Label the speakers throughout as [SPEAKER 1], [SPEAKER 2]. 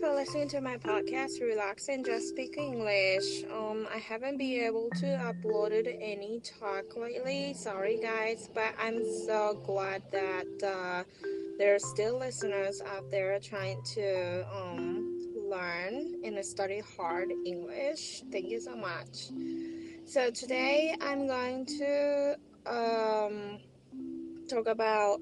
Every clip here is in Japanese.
[SPEAKER 1] for listening to my podcast, Relax and Just Speak English. Um, I haven't been able to upload any talk lately. Sorry, guys, but I'm so glad that uh, there are still listeners out there trying to um, learn and study hard English. Thank you so much. So today I'm going to um, talk about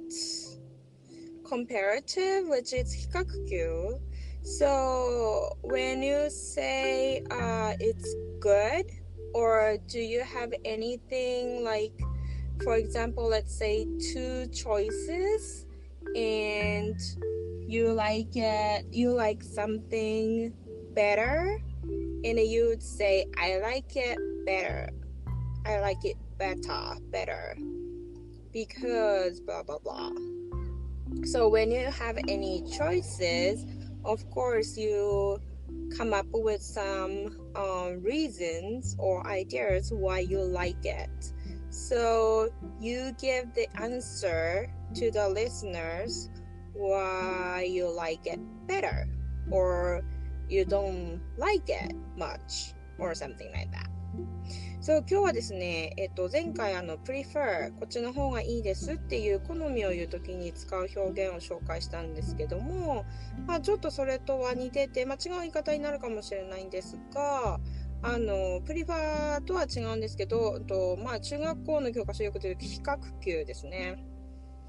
[SPEAKER 1] comparative, which is hikaku. So when you say uh, it's good, or do you have anything like, for example, let's say two choices, and you like it, you like something better, and you would say, I like it better. I like it better, better, because blah blah blah. So when you have any choices, of course you come up with some um, reasons or ideas why you like it. So you give the answer to the listeners why you like it better or you don't like it much or something like that. そう今日はですね、えっと、前回あの prefer こっちの方がいいですっていう好みを言う時に使う表現を紹介したんですけども、まあ、ちょっとそれとは似てて、まあ、違う言い方になるかもしれないんですがあのプリファーとは違うんですけどと、まあ、中学校の教科書よく出る比較級ですね。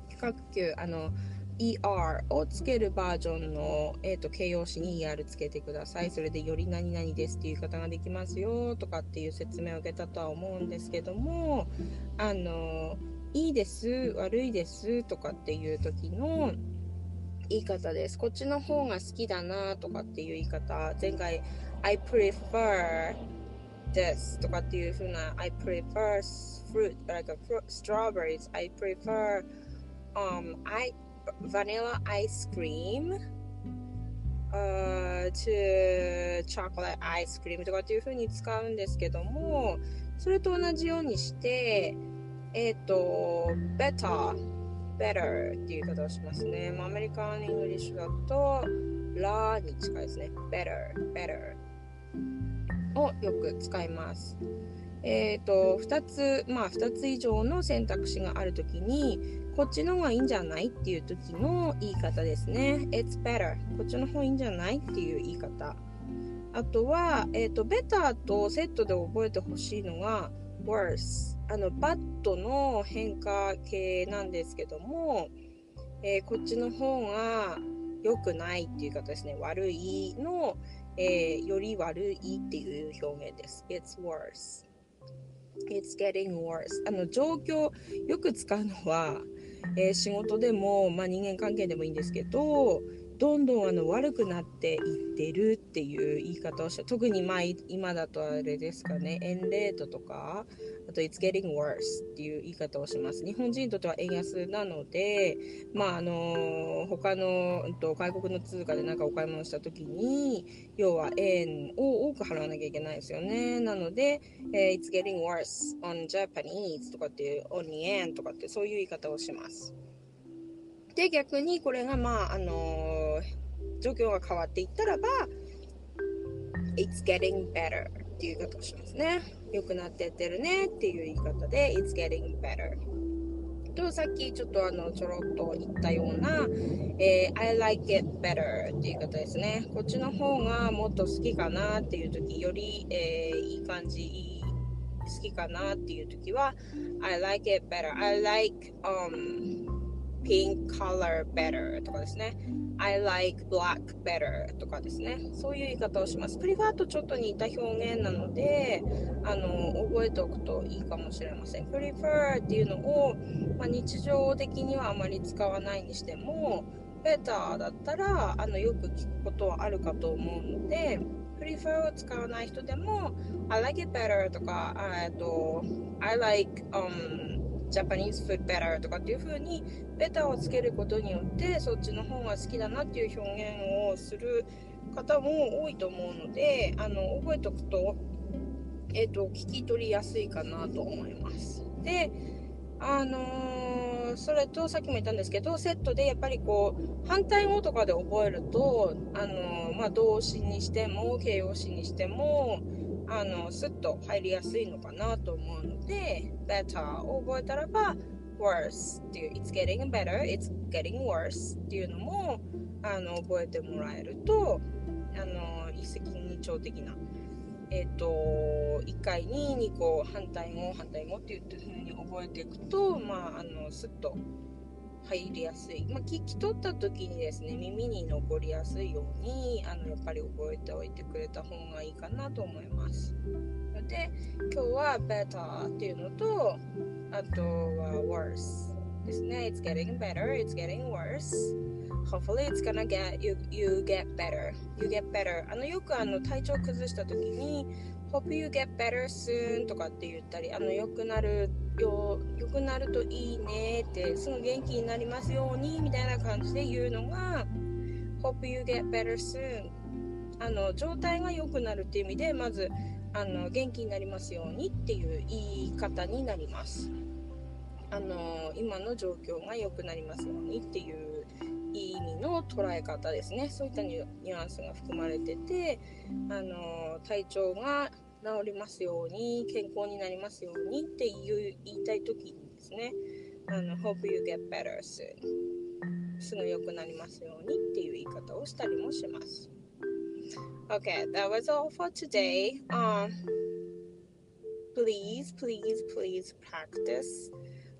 [SPEAKER 1] 比較級あの ER をつけるバージョンの、えーと、形容詞に ER つけてください。それでより何々ですっていう言い方ができますよとかっていう説明を受けたとは思うんですけども、あの、いいです、悪いですとかっていう時の言い方です。こっちの方が好きだなとかっていう言い方。前回、I prefer this とかっていう風な I prefer fruit, like a fruit, strawberries. I prefer um, I vanilla ice cream uh, to chocolate ice cream とかっていう風に使うんですけどもそれと同じようにしてえっ、ー、と better better っていう言い方をしますね、まあ、 American English だとラーに近いですね。better better をよく使います。え、ー、と2つまあ2つ以上の選択肢があるときにこっちの方がいいんじゃないっていう時の言い方ですね。It's better. こっちの方がいいんじゃないっていう言い方。あとは、えっ、ー、と、better とセットで覚えてほしいのが worse。あの、バッドの変化形なんですけども、えー、こっちの方が良くないっていう方ですね。悪いの、えー、より悪いっていう表現です。It's worse. It's getting worse. あの、状況、よく使うのは、えー、仕事でも、まあ、人間関係でもいいんですけどどんどんあの悪くなっていってるっていう言い方をした。特にまあ今だとあれですかね。円レートとかあと It's getting worse っていう言い方をします。日本人にとっては円安なのでまああの他の、うん、と外国の通貨で何かお買い物した時に要は円を多く払わなきゃいけないですよね。なので、えー、It's getting worse on Japanese とかっていう on 円とかってそういう言い方をします。で逆にこれがまああの状況が変わっていったらば It's getting better っていう言い方をしますね。良くなってってるねっていう言い方で It's getting better とさっきちょっとあのちょろっと言ったような、えー、I like it better っていう言い方ですね。こっちの方がもっと好きかなっていう時より、えー、いい感じいい好きかなっていう時は I like it better I like um pink color better とかですね。I like black better とかですね。そういう言い方をします。プリファーとちょっと似た表現なので、あの、覚えておくといいかもしれません。prefer っていうのを、まあ、日常的にはあまり使わないにしても、better だったら、あの、よく聞くことはあるかと思うので、prefer を使わない人でも、I like it better とか、えっと、I like, um, Japanese food better とかっていう風にベタをつけることによってそっちの方が好きだなっていう表現をする方も多いと思うのであの覚えておくと,、えーと、聞き取りやすいかなと思います。であのーそれとさっきも言ったんですけどセットでやっぱりこう反対語とかで覚えるとあの、まあ、動詞にしても形容詞にしてもあのスッと入りやすいのかなと思うので better を覚えたらば worse っていう it's getting better it's getting worse っていうのもあの覚えてもらえるとあの一石二鳥的なえっ、ー、と1回に2個反対語反対語って言ってる風に覚えていくとまああのスッと入りやすい、まあ、聞き取った時にですね耳に残りやすいようにあのやっぱり覚えておいてくれた方がいいかなと思います。ので今日は better っていうのとあとは worse ですね。It's getting better it's getting worse hopefully it's gonna get you you get better. You get better. あのよくあの体調崩した時に hope you get better soon とかって言ったりあの良くなるよ良くなるといいねってすぐ元気になりますようにみたいな感じで言うのが hope you get better soon あの状態が良くなるっていう意味でまずあの元気になりますようにっていう言い方になります。あの今の状況が良くなりますようにっていう捉え方ですね。そういったニュアンスが含まれててあの体調が治りますように健康になりますようにっていう言いたい時にですね。あの Hope you get better soon すぐ良くなりますようにっていう言い方をしたりもします。Okay, that was all for today. Um, please, please, please practice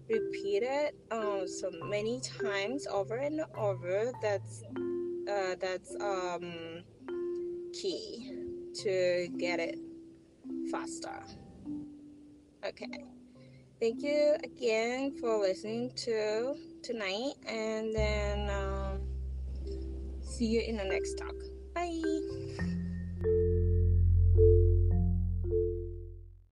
[SPEAKER 1] repeat it um, so many times over and over that's uh, that's um, key to get it faster. Okay. Thank you again for listening to tonight and then um, see you in the next talk. Bye